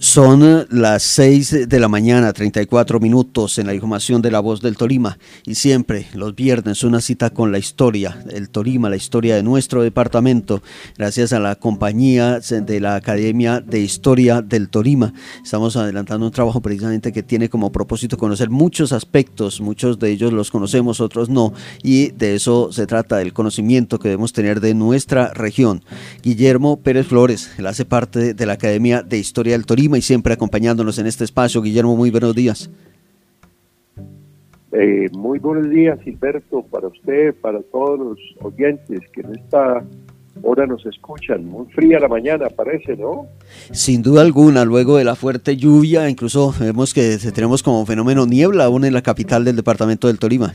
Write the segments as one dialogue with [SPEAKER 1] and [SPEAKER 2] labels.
[SPEAKER 1] Son las 6 de la mañana, 34 minutos en la información de la voz del Tolima y siempre los viernes una cita con la historia, del Tolima, la historia de nuestro departamento, gracias a la compañía de la Academia de Historia del Tolima. Estamos adelantando un trabajo precisamente que tiene como propósito conocer muchos aspectos, muchos de ellos los conocemos, otros no, y de eso se trata, del conocimiento que debemos tener de nuestra región. Guillermo Pérez Flores, él hace parte de la Academia de Historia del Tolima y siempre acompañándonos en este espacio. Guillermo, muy buenos días.
[SPEAKER 2] Eh, muy buenos días, Gilberto, para usted, para todos los oyentes que en esta hora nos escuchan. Muy fría la mañana, parece, ¿no?
[SPEAKER 1] Sin duda alguna, luego de la fuerte lluvia, incluso vemos que tenemos como fenómeno niebla aún en la capital del departamento del Tolima.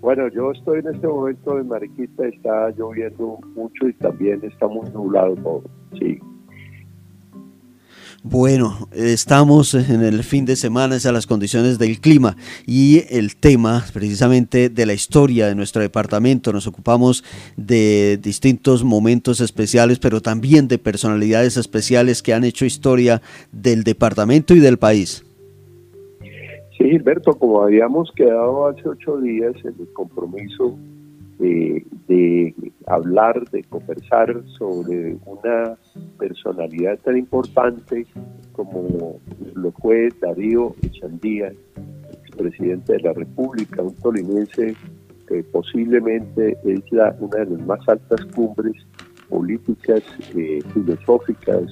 [SPEAKER 2] Bueno, yo estoy en este momento en Mariquita, está lloviendo mucho y también está muy nublado todo, sí.
[SPEAKER 1] Bueno, estamos en el fin de semana, esas las condiciones del clima y el tema precisamente de la historia de nuestro departamento. Nos ocupamos de distintos momentos especiales, pero también de personalidades especiales que han hecho historia del departamento y del país.
[SPEAKER 2] Sí, Gilberto, como habíamos quedado hace ocho días en el compromiso de, hablar, de conversar sobre una personalidad tan importante como lo fue Darío Echandía, expresidente de la República, un tolimense que posiblemente es la, una de las más altas cumbres políticas, eh, filosóficas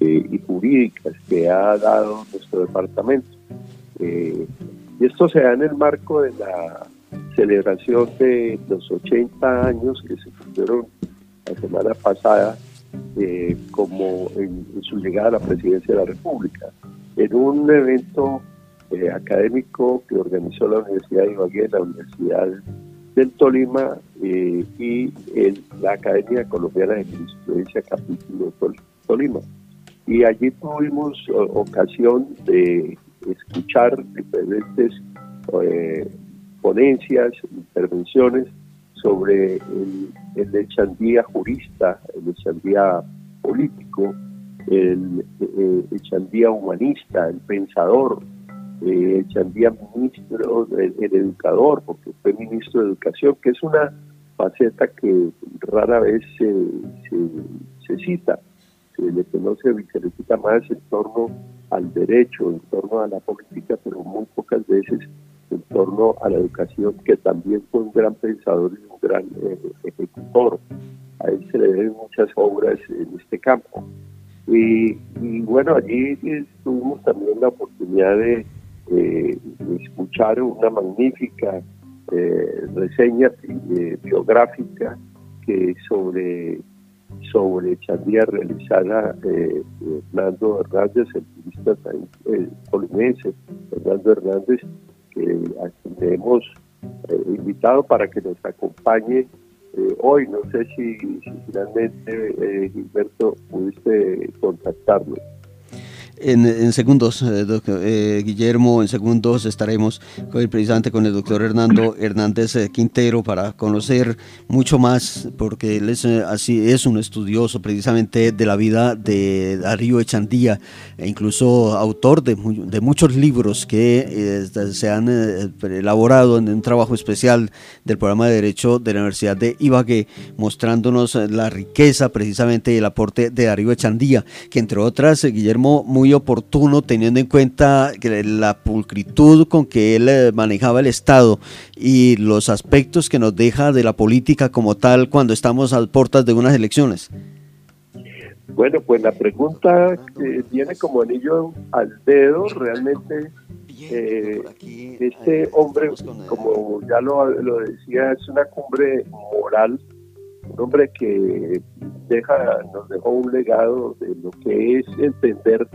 [SPEAKER 2] eh, y jurídicas que ha dado nuestro departamento. Eh, y esto se da en el marco de la celebración de los 80 años que se cumplieron la semana pasada eh, como en, su llegada a la presidencia de la República, en un evento eh, académico que organizó la Universidad de Ibagué, la Universidad del Tolima eh, y la Academia Colombiana de Jurisprudencia Capítulo Tolima. Y allí tuvimos ocasión de escuchar diferentes ponencias, intervenciones sobre el, el echandía jurista, el echandía político, el, el echandía humanista, el pensador, el echandía ministro, el, educador, porque fue ministro de Educación, que es una faceta que rara vez se, cita, se le conoce se le cita más en torno al derecho, en torno a la política, pero muy pocas veces en torno a la educación, que también fue un gran pensador y un gran eh, ejecutor. A él se le deben muchas obras en este campo. Y, bueno, allí tuvimos también la oportunidad de, escuchar una magnífica eh, reseña eh, biográfica que sobre sobre Chandía realizada Hernando Hernández, el turista polimense, Hernando Hernández, que hemos eh, invitado para que nos acompañe eh, hoy. No sé si, finalmente, eh, Gilberto, pudiste contactarlo.
[SPEAKER 1] En, segundos, eh, eh, Guillermo, en segundos estaremos precisamente con el doctor Hernando Hernández eh, Quintero para conocer mucho más, porque él es así es un estudioso precisamente de la vida de Darío Echandía, e incluso autor de, de muchos libros que se han elaborado en un trabajo especial del programa de Derecho de la Universidad de Ibagué, mostrándonos la riqueza precisamente y el aporte de Darío Echandía, que entre otras, Guillermo, muy oportuno teniendo en cuenta la pulcritud con que él eh, manejaba el Estado y los aspectos que nos deja de la política como tal cuando estamos a puertas de unas elecciones.
[SPEAKER 2] Bueno, pues la pregunta que viene como anillo al dedo, realmente eh, este hombre, como ya lo, lo decía, es una cumbre moral un hombre que deja, nos dejó un legado de lo que es entender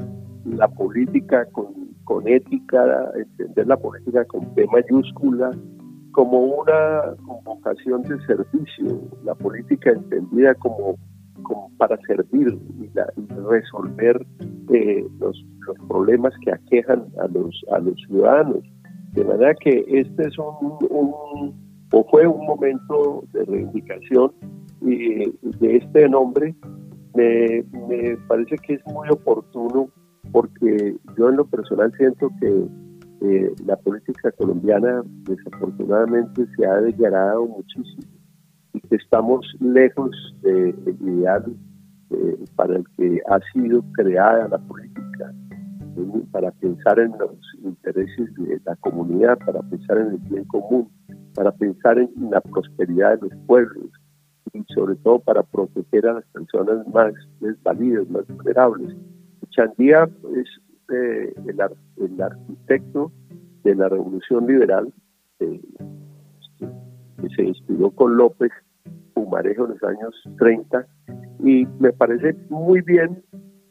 [SPEAKER 2] la política con, con ética, entender la política con P mayúscula, como una convocación de servicio, la política entendida como, como para servir y, resolver eh, los, los, problemas que aquejan a los, a los ciudadanos. De manera que este es un, un o fue un momento de reivindicación y de este nombre me, me parece que es muy oportuno porque yo en lo personal siento que eh, la política colombiana desafortunadamente se ha degradado muchísimo y que estamos lejos del ideal eh, para el que ha sido creada la política, para pensar en los intereses de la comunidad, para pensar en el bien común, para pensar en la prosperidad de los pueblos y sobre todo para proteger a las personas más desvalidas, más vulnerables. Chandía es eh, el, arquitecto de la revolución liberal eh, que se inspiró con López Pumarejo en los años 30 y me parece muy bien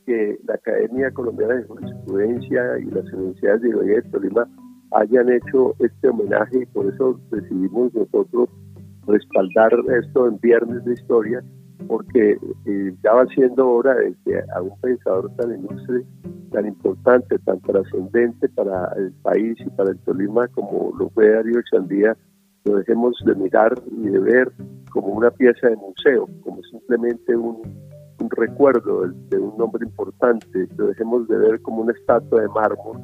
[SPEAKER 2] que la Academia Colombiana de Jurisprudencia y las universidades de Ibagué de Tolima hayan hecho este homenaje y por eso decidimos nosotros respaldar esto en Viernes de Historia porque eh, ya va siendo hora de que a un pensador tan ilustre, tan importante, tan trascendente para el país y para el Tolima como lo fue Darío Chandía, lo dejemos de mirar y de ver como una pieza de museo, como simplemente un, recuerdo de, un nombre importante, lo dejemos de ver como una estatua de mármol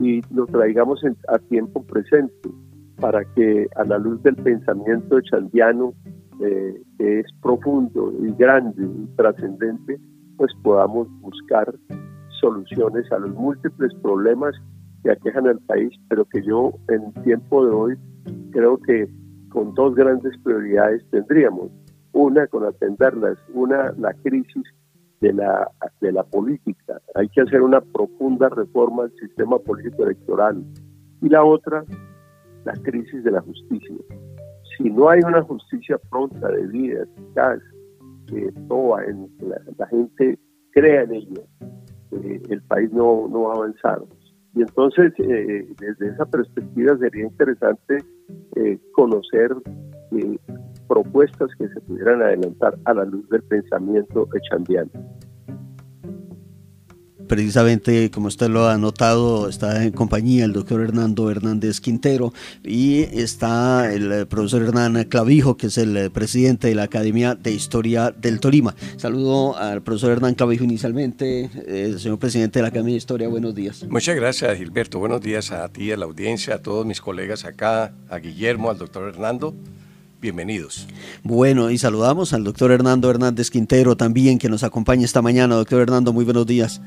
[SPEAKER 2] y lo traigamos a tiempo presente para que a la luz del pensamiento chandiano, eh, que es profundo y grande y trascendente, pues podamos buscar soluciones a los múltiples problemas que aquejan al país, pero que yo en tiempo de hoy creo que con dos grandes prioridades tendríamos. Una, con atenderlas, una, la crisis de la, de la política. Hay que hacer una profunda reforma del sistema político electoral. Y la otra, la crisis de la justicia. Si no hay una justicia pronta, de vida, eficaz, que toda en, la, gente crea en ella, eh, el país no, no va a avanzar. Y entonces, eh, desde esa perspectiva sería interesante eh, conocer eh, propuestas que se pudieran adelantar a la luz del pensamiento echandiano.
[SPEAKER 1] Precisamente, como usted lo ha notado, está en compañía el doctor Hernando Hernández Quintero y está el eh, profesor Hernán Clavijo, que es el eh, presidente de la Academia de Historia del Tolima. Saludo al profesor Hernán Clavijo inicialmente, eh, señor presidente de la Academia de Historia, buenos días.
[SPEAKER 3] Muchas gracias, Gilberto. Buenos días a ti, a la audiencia, a todos mis colegas acá, a Guillermo, al doctor Hernando. Bienvenidos.
[SPEAKER 1] Bueno, y saludamos al doctor Hernando Hernández Quintero también, que nos acompaña esta mañana. Doctor Hernando, muy buenos días.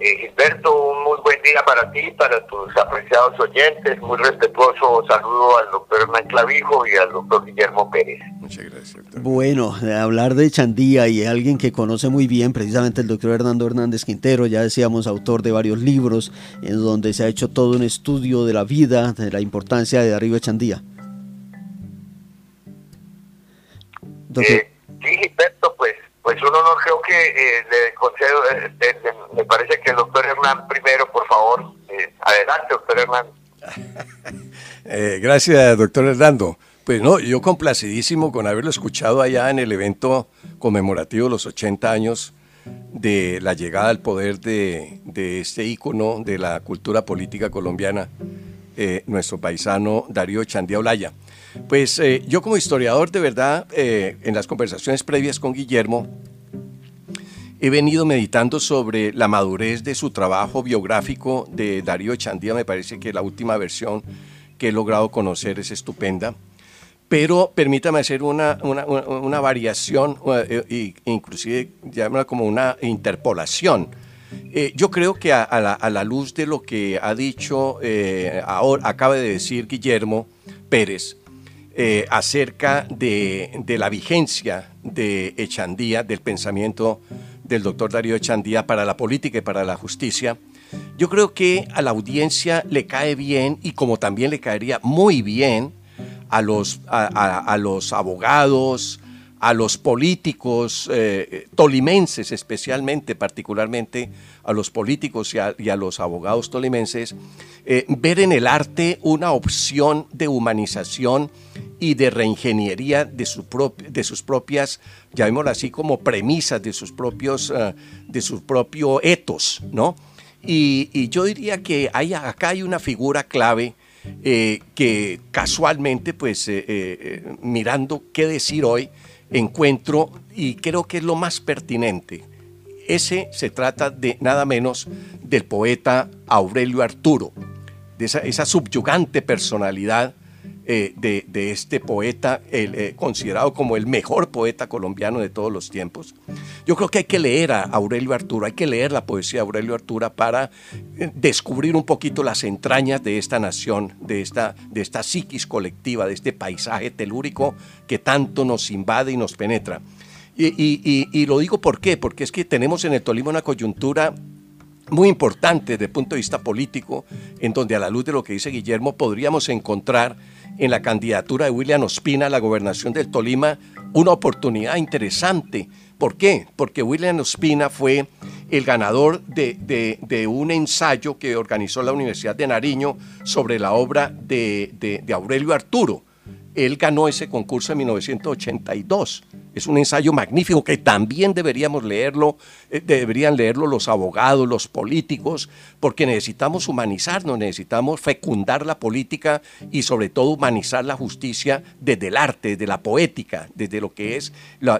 [SPEAKER 4] Eh, Gilberto, un muy buen día para ti, para tus apreciados oyentes. Muy respetuoso saludo al doctor Hernán Clavijo y al doctor Guillermo Pérez.
[SPEAKER 3] Muchas gracias.
[SPEAKER 1] Bueno, hablar de Chandía y alguien que conoce muy bien, precisamente el doctor Hernando Hernández Quintero, ya decíamos, autor de varios libros, en donde se ha hecho todo un estudio de la vida, de la importancia de Darío Chandía.
[SPEAKER 4] Eh, sí, Gilberto, pues pues un honor creo que eh, le concedo, eh, eh, me parece que el doctor Hernán primero, por favor, adelante, doctor Hernán.
[SPEAKER 3] gracias, doctor Hernando. Pues no, yo complacidísimo con haberlo escuchado allá en el evento conmemorativo de los 80 años de la llegada al poder de, este ícono de la cultura política colombiana, nuestro paisano Darío Chandía Olaya. Pues eh, yo como historiador, de verdad, eh, en las conversaciones previas con Guillermo, he venido meditando sobre la madurez de su trabajo biográfico de Darío Chandía. Me parece que la última versión que he logrado conocer es estupenda. Pero permítame hacer una, una, variación, e inclusive llamarla como una interpolación. yo creo que a, la, luz de lo que ha dicho, ahora, acaba de decir Guillermo Pérez, eh, acerca de, la vigencia de Echandía, del pensamiento del doctor Darío Echandía para la política y para la justicia, yo creo que a la audiencia le cae bien y como también le caería muy bien a los, a, los abogados, a los políticos eh, tolimenses especialmente, particularmente a los políticos y a, los abogados tolimenses, eh, ver en el arte una opción de humanización y de reingeniería de, su de sus propias, llamémoslo así, como premisas de sus propios, eh, de propio etos, ¿no? Y, yo diría que hay, acá hay una figura clave eh, que casualmente, pues, eh, mirando qué decir hoy, encuentro y creo que es lo más pertinente. Ese se trata de nada menos del poeta Aurelio Arturo, de esa, esa subyugante personalidad eh, de, este poeta, eh, considerado como el mejor poeta colombiano de todos los tiempos. Yo creo que hay que leer a Aurelio Arturo, hay que leer la poesía de Aurelio Arturo para eh, descubrir un poquito las entrañas de esta nación, de esta, de esta psiquis colectiva, de este paisaje telúrico que tanto nos invade y nos penetra. Y, y, lo digo por qué, porque es que tenemos en el Tolima una coyuntura muy importante desde el punto de vista político, en donde a la luz de lo que dice Guillermo podríamos encontrar en la candidatura de William Ospina a la gobernación del Tolima una oportunidad interesante. ¿Por qué? Porque William Ospina fue el ganador de, un ensayo que organizó la Universidad de Nariño sobre la obra de, de Aurelio Arturo. Él ganó ese concurso en 1982 es un ensayo magnífico que también deberíamos leerlo, eh, deberían leerlo los abogados, los políticos, porque necesitamos humanizarnos, necesitamos fecundar la política y sobre todo humanizar la justicia desde el arte, desde la poética, desde lo que es la,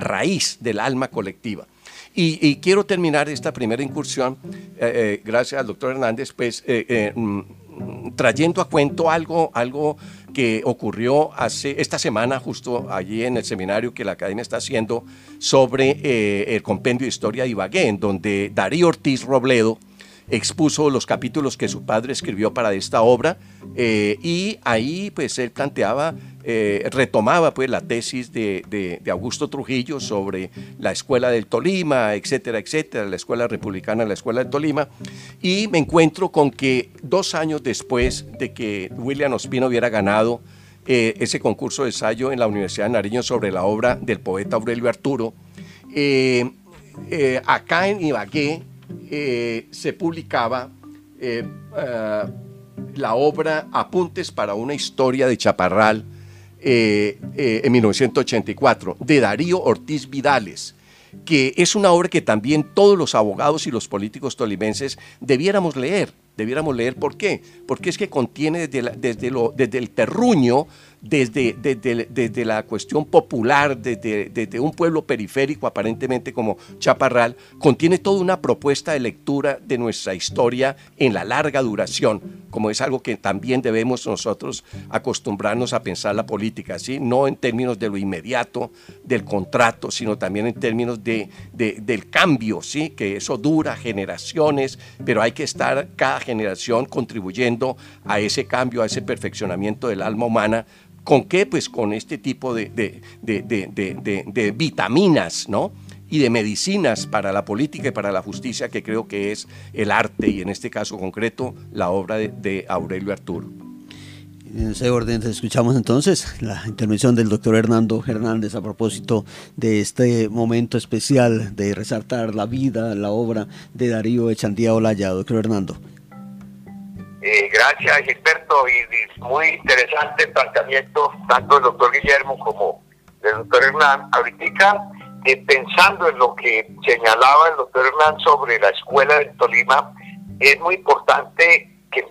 [SPEAKER 3] raíz del alma colectiva. Y, quiero terminar esta primera incursión, eh, eh, gracias al doctor Hernández, pues mm, trayendo a cuento algo, algo que ocurrió hace esta semana, justo allí en el seminario que la academia está haciendo sobre eh, el compendio de historia de Ibagué, en donde Darío Ortiz Robledo expuso los capítulos que su padre escribió para esta obra eh, y ahí pues él planteaba, eh, retomaba pues la tesis de, Augusto Trujillo sobre la escuela del Tolima, etcétera, etcétera, la escuela republicana, la escuela del Tolima. Y me encuentro con que dos años después de que William Ospino hubiera ganado eh, ese concurso de ensayo en la Universidad de Nariño sobre la obra del poeta Aurelio Arturo, acá en Ibagué eh, se publicaba eh, eh, la obra Apuntes para una historia de Chaparral en 1984, de Darío Ortiz Vidales que es una obra que también todos los abogados y los políticos tolimenses debiéramos leer. Debiéramos leer por qué. Porque es que contiene desde, desde, el terruño desde, desde, la cuestión popular, desde, un pueblo periférico aparentemente como Chaparral, contiene toda una propuesta de lectura de nuestra historia en la larga duración, como es algo que también debemos nosotros acostumbrarnos a pensar la política, ¿sí? no en términos de lo inmediato, del contrato, sino también en términos de, del cambio, ¿sí? que eso dura generaciones, pero hay que estar cada generación contribuyendo a ese cambio, a ese perfeccionamiento del alma humana ¿Con qué? Pues con este tipo de, vitaminas, ¿no? Y de medicinas para la política y para la justicia, que creo que es el arte y en este caso concreto la obra de, Aurelio Arturo.
[SPEAKER 1] En ese orden escuchamos entonces la intervención del doctor Hernando Hernández a propósito de este momento especial de resaltar la vida, la obra de Darío Echandía Olaya. Doctor Hernando.
[SPEAKER 4] Eh, gracias, Gilberto, y, muy interesante planteamiento tanto del doctor Guillermo como del doctor Hernán. Ahorita, eh, pensando en lo que señalaba el doctor Hernán sobre la escuela de Tolima, es muy importante que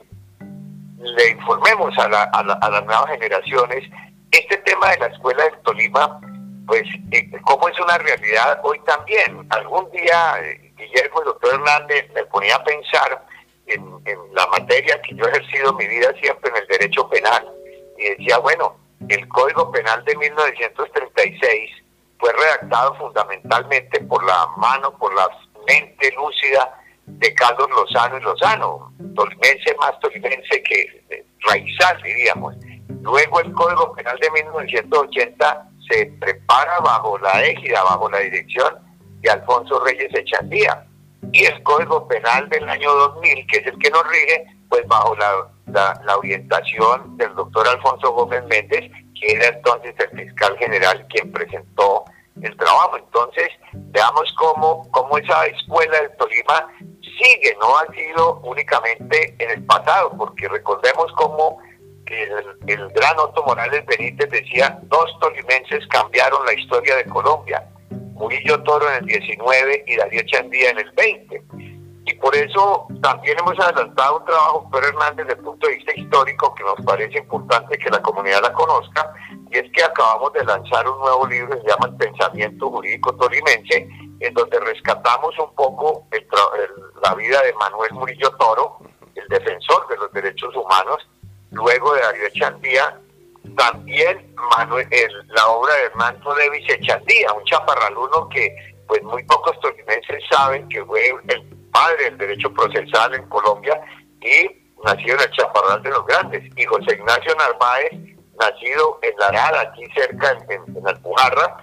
[SPEAKER 4] le informemos a, las nuevas generaciones este tema de la escuela de Tolima, pues eh, como es una realidad hoy también. Algún día Guillermo y el doctor Hernández me ponía a pensar en, la materia que yo he ejercido mi vida siempre en el derecho penal y decía, bueno, el Código Penal de 1936 fue redactado fundamentalmente por la mano, por la mente lúcida de Carlos Lozano y Lozano, tolimense más tolimense que eh, raizal, diríamos. Luego el Código Penal de 1980 se prepara bajo la égida, bajo la dirección de Alfonso Reyes Echandía y el Código Penal del año 2000, que es el que nos rige, pues bajo la, la, orientación del doctor Alfonso Gómez Méndez, que era entonces el fiscal general quien presentó el trabajo. Entonces, veamos cómo, cómo esa escuela del Tolima sigue, no ha sido únicamente en el pasado, porque recordemos cómo el, el gran Otto Morales Benítez decía, dos tolimenses cambiaron la historia de Colombia Murillo Toro en el 19 y Darío Chandía en el 20. Y por eso también hemos adelantado un trabajo, Pedro Hernández, desde el punto de vista histórico, que nos parece importante que la comunidad la conozca, y es que acabamos de lanzar un nuevo libro que se llama El Pensamiento Jurídico Tolimense, en donde rescatamos un poco la vida de Manuel Murillo Toro, el defensor de los derechos humanos, luego de Darío Echandía, también Manuel, la obra de Hernando Davis Echandía, un chaparraluno que pues muy pocos tolimenses saben que fue el padre del derecho procesal en Colombia y nacido en el Chaparral de los Grandes, y José Ignacio Narváez, nacido en La Arada, aquí cerca en, en Alpujarra,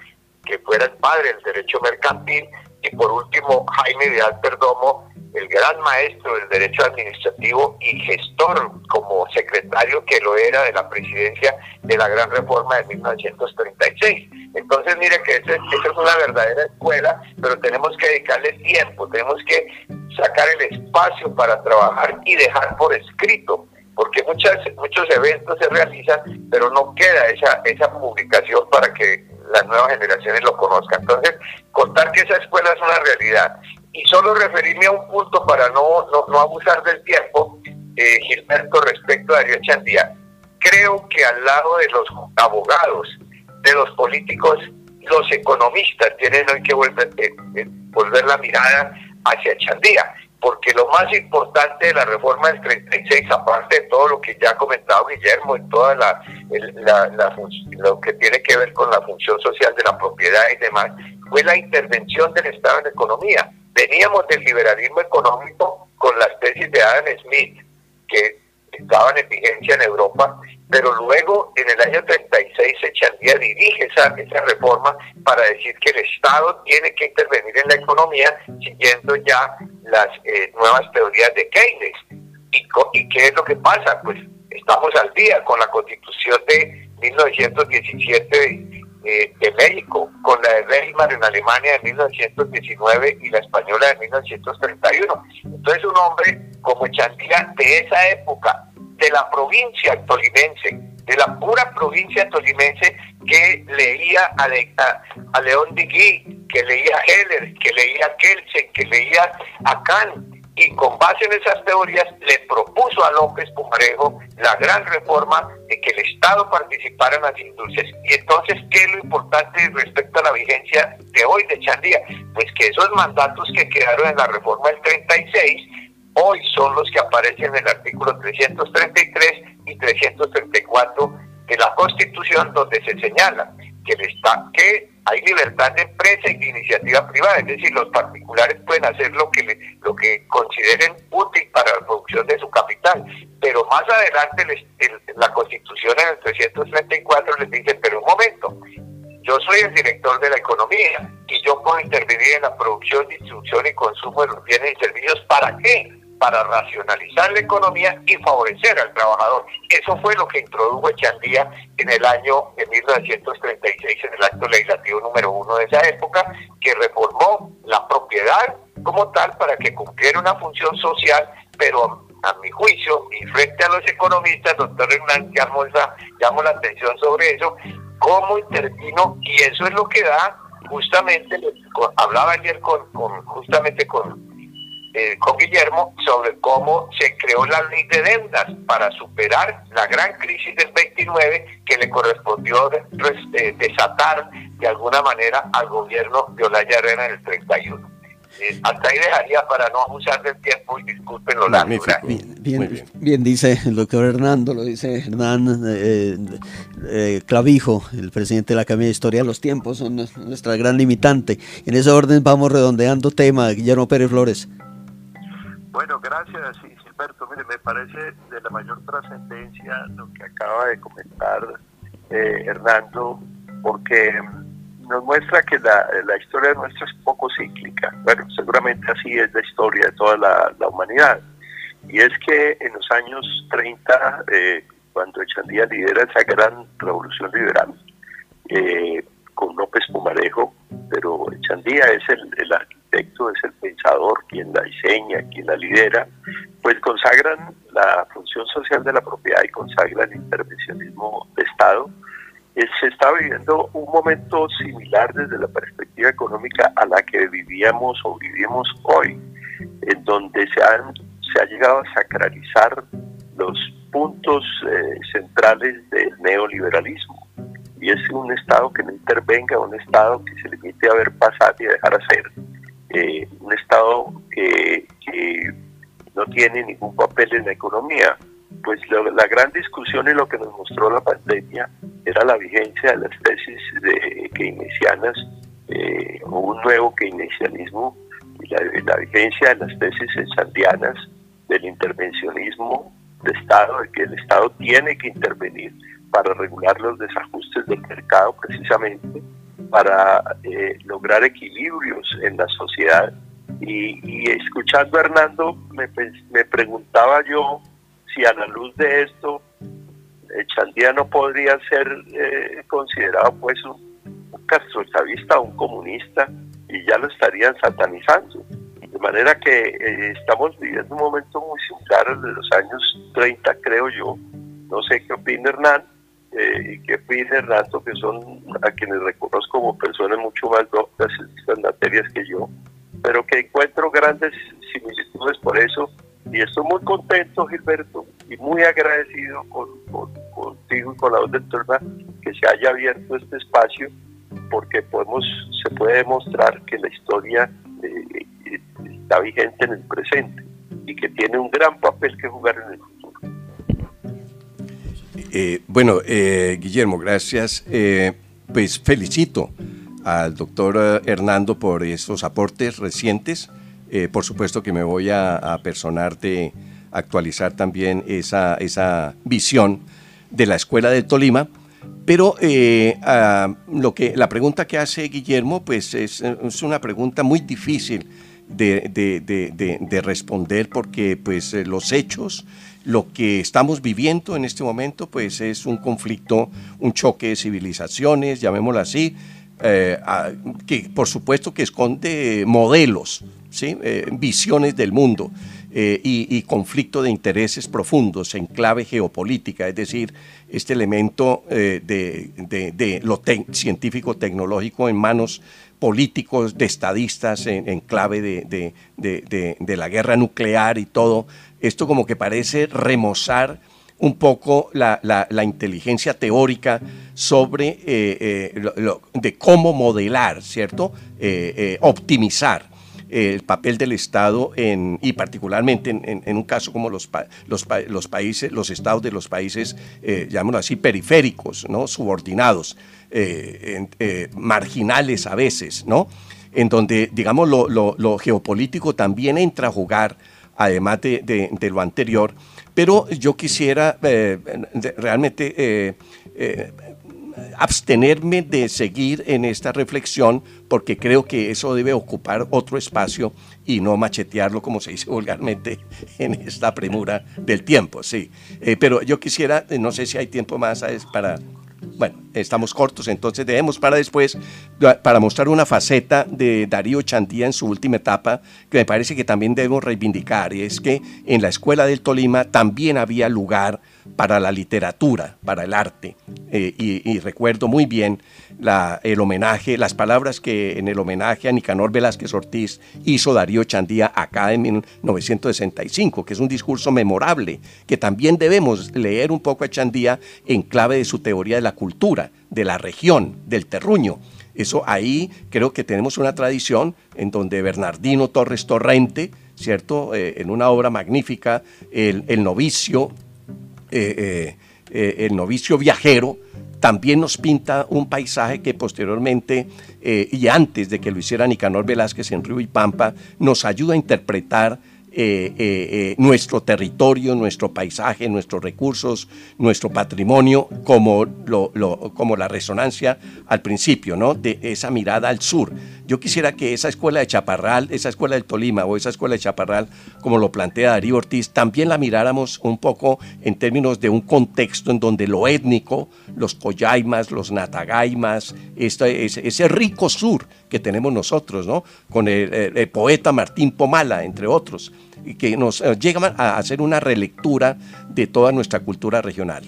[SPEAKER 4] que fuera el padre del derecho mercantil, y por último Jaime de Perdomo, el gran maestro del derecho administrativo y gestor como secretario que lo era de la presidencia de la gran reforma de 1936. Entonces, mire que esa, es una verdadera escuela, pero tenemos que dedicarle tiempo, tenemos que sacar el espacio para trabajar y dejar por escrito porque muchas, muchos eventos se realizan, pero no queda esa, esa publicación para que las nuevas generaciones lo conozcan. Entonces, contar que esa escuela es una realidad. Y solo referirme a un punto para no, no, abusar del tiempo, eh, Gilberto, respecto a Darío Chandía. Creo que al lado de los abogados, de los políticos, los economistas tienen hoy que volver, eh, eh, la mirada hacia Chandía porque lo más importante de la reforma del 36, aparte de todo lo que ya ha comentado Guillermo, en toda la, lo que tiene que ver con la función social de la propiedad y demás, fue la intervención del Estado en la economía. Veníamos del liberalismo económico con las tesis de Adam Smith, que estaban en vigencia en Europa, pero luego en el año 36 Echandía dirige esa, esa reforma para decir que el Estado tiene que intervenir en la economía siguiendo ya las eh, nuevas teorías de Keynes. ¿Y, ¿Y qué es lo que pasa? Pues estamos al día con la constitución de 1917 eh, de México, con la de Reichmann en Alemania de 1919 y la española de 1931. Entonces un hombre como Echandía de esa época, de la provincia tolimense, de la pura provincia tolimense que leía a, a, León Digui, que leía a Heller, que leía a Kelsen, que leía a Kant, y con base en esas teorías le propuso a López Pumarejo la gran reforma de que el Estado participara en las industrias. Y entonces, ¿qué es lo importante respecto a la vigencia de hoy de Chandía? Pues que esos mandatos que quedaron en la reforma del 36 hoy son los que aparecen en el artículo 333 y 334 de la Constitución, donde se señala que, el que hay libertad de empresa y de iniciativa privada, es decir, los particulares pueden hacer lo que, lo que consideren útil para la producción de su capital, pero más adelante la Constitución en el 334 les dice, pero un momento, yo soy el director de la economía y yo puedo intervenir en la producción, distribución y consumo de los bienes y servicios, ¿para qué? Para racionalizar la economía y favorecer al trabajador. Eso fue lo que introdujo Echandía en el año de 1936 en el acto legislativo número uno de esa época, que reformó la propiedad como tal para que cumpliera una función social, pero a mi juicio y frente a los economistas, doctor Hernán llamó, llamó la atención sobre eso, cómo intervino y eso es lo que da justamente, hablaba ayer con justamente con eh, con Guillermo sobre cómo se creó la ley de deudas para superar la gran crisis del 29 que le correspondió eh, desatar de alguna manera al gobierno de Olaya Herrera en el 31. Eh, hasta ahí dejaría para no abusar del tiempo y disculpen lo largo.
[SPEAKER 1] Bien, bien, dice el doctor Hernando, lo dice Hernán Clavijo, el presidente de la Academia de Historia. Los tiempos son nuestra gran limitante. En ese orden vamos redondeando tema. Guillermo Pérez Flores.
[SPEAKER 2] Bueno, gracias, Gilberto. Mire, me parece de la mayor trascendencia lo que acaba de comentar eh, Hernando, porque nos muestra que la, historia nuestra es poco cíclica. Bueno, seguramente así es la historia de toda la, humanidad. Y es que en los años 30, eh, cuando Echandía lidera esa gran revolución liberal, eh, con López Pumarejo, pero Echandía es el, el, arquitecto, es el pensador, quien la diseña, quien la lidera, pues consagran la función social de la propiedad y consagran el intervencionismo de Estado. Eh, se está viviendo un momento similar desde la perspectiva económica a la que vivíamos o vivimos hoy. en donde se, han, se ha llegado a sacralizar los puntos eh, centrales del neoliberalismo. Y es un Estado que no intervenga, un Estado que se limite a ver pasar y dejar hacer, eh, un Estado que, no tiene ningún papel en la economía. Pues la gran discusión y lo que nos mostró la pandemia era la vigencia de las tesis de keynesianas eh, o un nuevo keynesianismo y la, la vigencia de las tesis ensandianas del intervencionismo de Estado, de que el Estado tiene que intervenir para regular los desajustes del mercado precisamente, para eh, lograr equilibrios en la sociedad. Y, escuchando a Hernando, me, me, preguntaba yo si a la luz de esto, Chandía no podría ser eh, considerado pues un, un castrochavista, un comunista, y ya lo estarían satanizando. De manera que eh, estamos viviendo un momento muy similar al de los años 30, creo yo. No sé qué opina Hernán eh, y qué opina Hernando, que son a quienes reconozco como personas mucho más doctas en estas materias que yo, pero que encuentro grandes similitudes por eso. Y estoy muy contento, Gilberto, y muy agradecido con, contigo y con la voz del que se haya abierto este espacio, porque podemos se puede demostrar que la historia eh, está vigente en el presente y que tiene un gran papel que jugar en el futuro.
[SPEAKER 3] Eh, bueno, eh, Guillermo, gracias. Eh, pues felicito al doctor Hernando por estos aportes recientes. por supuesto que me voy a, a personarte, actualizar también esa, esa visión de la Escuela del Tolima. Pero lo que, la pregunta que hace Guillermo pues es, es una pregunta muy difícil de, responder porque pues los hechos, lo que estamos viviendo en este momento pues es un conflicto, un choque de civilizaciones, llamémoslo así, eh, que por supuesto que esconde modelos, ¿sí? Eh, visiones del mundo. y, conflicto de intereses profundos en clave geopolítica, es decir, este elemento de, lo científico-tecnológico en manos políticos, de estadistas en, clave de, la guerra nuclear y todo. Esto como que parece remozar un poco la, inteligencia teórica sobre eh, eh, de cómo modelar, ¿cierto? Eh, optimizar el papel del Estado en, y particularmente en, un caso como los, los, los, países, los estados de los países, llamémoslo así, periféricos, ¿no? subordinados. Eh, eh, marginales a veces, ¿no? En donde, digamos, lo, geopolítico también entra a jugar, además de, lo anterior. Pero yo quisiera eh, realmente abstenerme de seguir en esta reflexión porque creo que eso debe ocupar otro espacio y no machetearlo como se dice vulgarmente en esta premura del tiempo, sí. pero yo quisiera, no sé si hay tiempo más para bueno, estamos cortos, entonces debemos para después, para mostrar una faceta de Darío Chantía en su última etapa, que me parece que también debemos reivindicar, y es que en la Escuela del Tolima también había lugar para la literatura, para el arte. Eh, y, recuerdo muy bien el homenaje, las palabras que en el homenaje a Nicanor Velázquez Ortiz hizo Darío Chandía acá en 1965, que es un discurso memorable, que también debemos leer un poco a Chandía en clave de su teoría de la cultura, de la región, del terruño. Eso ahí creo que tenemos una tradición en donde Bernardino Torres Torrente, ¿cierto? Eh, en una obra magnífica, el, novicio, eh, eh, el novicio viajero, también nos pinta un paisaje que posteriormente y antes de que lo hiciera Nicanor Velázquez en Río y Pampa, nos ayuda a interpretar eh, eh, eh, nuestro territorio, nuestro paisaje, nuestros recursos, nuestro patrimonio, como, como la resonancia al principio, ¿no? De esa mirada al sur. Yo quisiera que esa escuela de Chaparral, esa escuela del Tolima o esa escuela de Chaparral, como lo plantea Darío Ortiz, también la miráramos un poco en términos de un contexto en donde lo étnico, los coyaimas, los natagaimas, ese rico sur que tenemos nosotros, ¿no? Con el poeta Martín Pomala, entre otros que nos eh, llegan a hacer una relectura de toda nuestra cultura regional.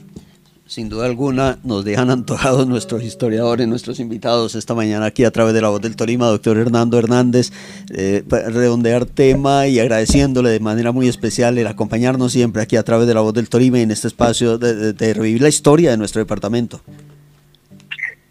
[SPEAKER 1] Sin duda alguna nos dejan antojados nuestros historiadores, nuestros invitados esta mañana aquí a través de la voz del Tolima, doctor Hernando Hernández, eh, redondear tema y agradeciéndole de manera muy especial el acompañarnos siempre aquí a través de la voz del Tolima y en este espacio de, revivir la historia de nuestro departamento.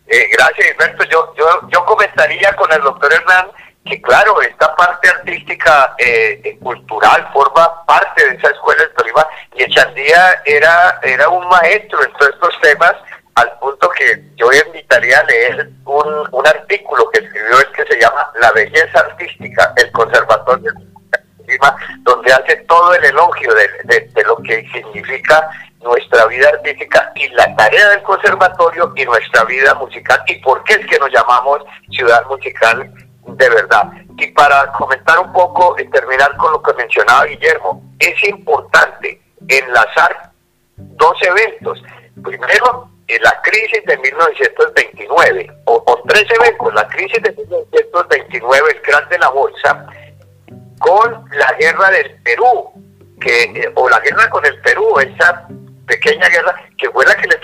[SPEAKER 4] Eh, gracias, Alberto. Yo, yo, yo comentaría con el doctor Hernández que claro, esta parte artística eh, cultural forma parte de esa escuela de Tolima y Echandía era, era un maestro en todos estos temas al punto que yo invitaría a leer un, un artículo que escribió el que se llama La belleza artística, el conservatorio de donde hace todo el elogio de, de lo que significa nuestra vida artística y la tarea del conservatorio y nuestra vida musical y por qué es que nos llamamos ciudad musical de verdad. Y para comentar un poco y terminar con lo que mencionaba Guillermo, es importante enlazar dos eventos. Primero, la crisis de 1929, o, tres eventos, la crisis de 1929, el crash de la bolsa, con la guerra del Perú, que, o la guerra con el Perú, esa pequeña guerra que fue la que le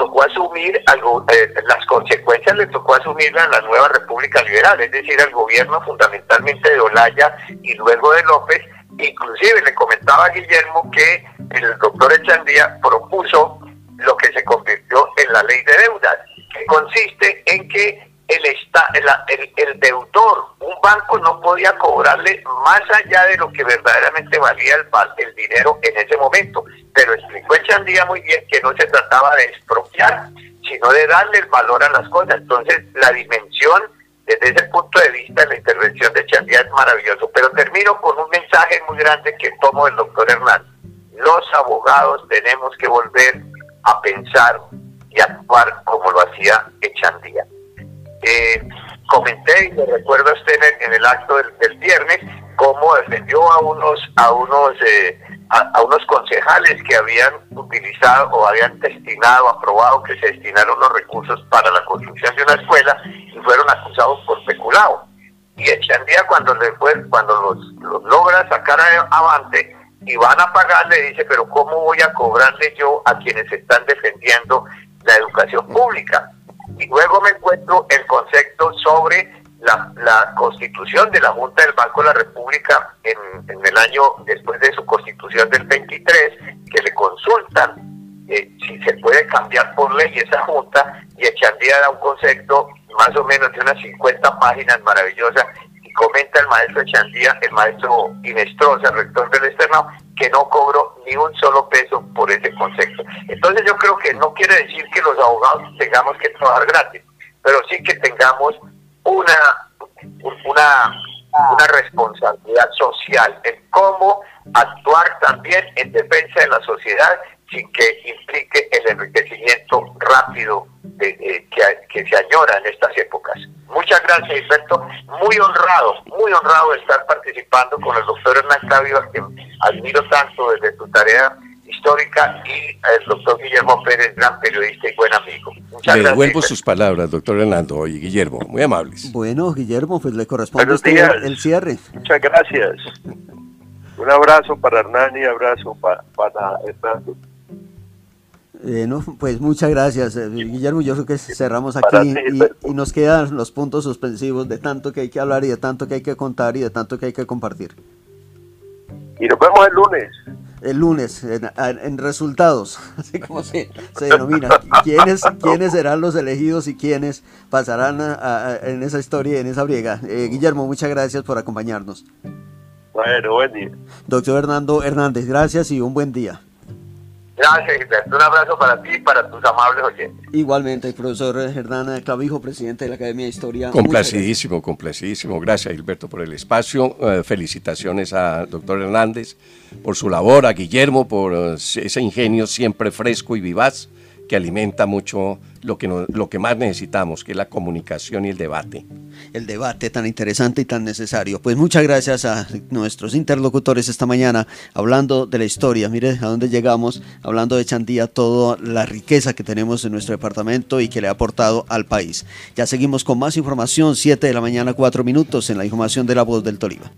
[SPEAKER 4] asumir algo, eh, las consecuencias le tocó asumir a la nueva República Liberal, es decir, al gobierno fundamentalmente de Olaya y luego de López. Inclusive le comentaba a Guillermo que el doctor Echandía propuso lo que se convirtió en la ley de deudas, que consiste en que el, está, el, el, deudor, un banco no podía cobrarle más allá de lo que verdaderamente valía el, el dinero en ese momento. Pero explicó Echandía muy bien que no se trataba de expropiar, sino de darle el valor a las cosas. Entonces, la dimensión, desde ese punto de vista, de la intervención de Echandía es maravilloso. Pero termino con un mensaje muy grande que tomo del doctor Hernán. Los abogados tenemos que volver a pensar y actuar como lo hacía Echandía eh, comenté y me recuerdo usted en el, acto del, viernes cómo defendió a unos a unos eh, a, unos concejales que habían utilizado o habían destinado, aprobado que se destinaron los recursos para la construcción de una escuela y fueron acusados por peculado. Y Echandía cuando le fue, cuando los, logra sacar avante y van a pagarle, dice, pero ¿cómo voy a cobrarle yo a quienes están defendiendo la educación pública? Y luego me encuentro el concepto sobre la, constitución de la Junta del Banco de la República en, el año después de su constitución del 23, que le consultan eh, si se puede cambiar por ley esa Junta y Echandía da un concepto más o menos de unas 50 páginas maravillosas comenta el maestro Echandía, el maestro Inestrosa, rector del externado, que no cobró ni un solo peso por ese concepto. Entonces yo creo que no quiere decir que los abogados tengamos que trabajar gratis, pero sí que tengamos una, una, una responsabilidad social en cómo actuar también en defensa de la sociedad sin que implique el enriquecimiento rápido de, que, se añora en estas épocas. Muchas gracias, Alberto. Muy honrado, muy honrado de estar participando con el doctor Hernán Clavio, a quien admiro tanto desde su tarea histórica, y el doctor Guillermo Pérez, gran periodista y buen amigo.
[SPEAKER 3] Muchas le devuelvo sus palabras, doctor Hernando y Guillermo, muy amables.
[SPEAKER 1] Bueno, Guillermo, pues le corresponde a usted el cierre.
[SPEAKER 2] Muchas gracias. Un abrazo para Hernán y abrazo para, para Hernando.
[SPEAKER 1] Eh, pues muchas gracias, eh, Guillermo. Yo creo que cerramos aquí y, nos quedan los puntos suspensivos de tanto que hay que hablar y de tanto que hay que contar y de tanto que hay que compartir.
[SPEAKER 2] Y nos vemos el lunes.
[SPEAKER 1] El lunes, en, resultados, así como se, denomina. ¿Quiénes, ¿Quiénes serán los elegidos y quiénes pasarán en esa historia, en esa briega? Eh, Guillermo, muchas gracias por acompañarnos.
[SPEAKER 2] Bueno, buen día.
[SPEAKER 1] Doctor Hernando Hernández, gracias y un buen día.
[SPEAKER 4] Gracias, Gilberto. Un abrazo para ti y para tus amables oyentes.
[SPEAKER 1] Igualmente, el profesor Hernán Clavijo, presidente de la Academia de Historia.
[SPEAKER 3] Complacidísimo, complacidísimo. Gracias, Gilberto, por el espacio. Eh, felicitaciones al doctor Hernández por su labor, a Guillermo por eh, ese ingenio siempre fresco y vivaz que alimenta mucho lo que, lo que más necesitamos, que es la comunicación y el debate.
[SPEAKER 1] El debate tan interesante y tan necesario. Pues muchas gracias a nuestros interlocutores esta mañana hablando de la historia. Mire a dónde llegamos, hablando de Chandía, toda la riqueza que tenemos en nuestro departamento y que le ha aportado al país. Ya seguimos con más información, 7 de la mañana, 4 minutos en la información de la voz del Tolima.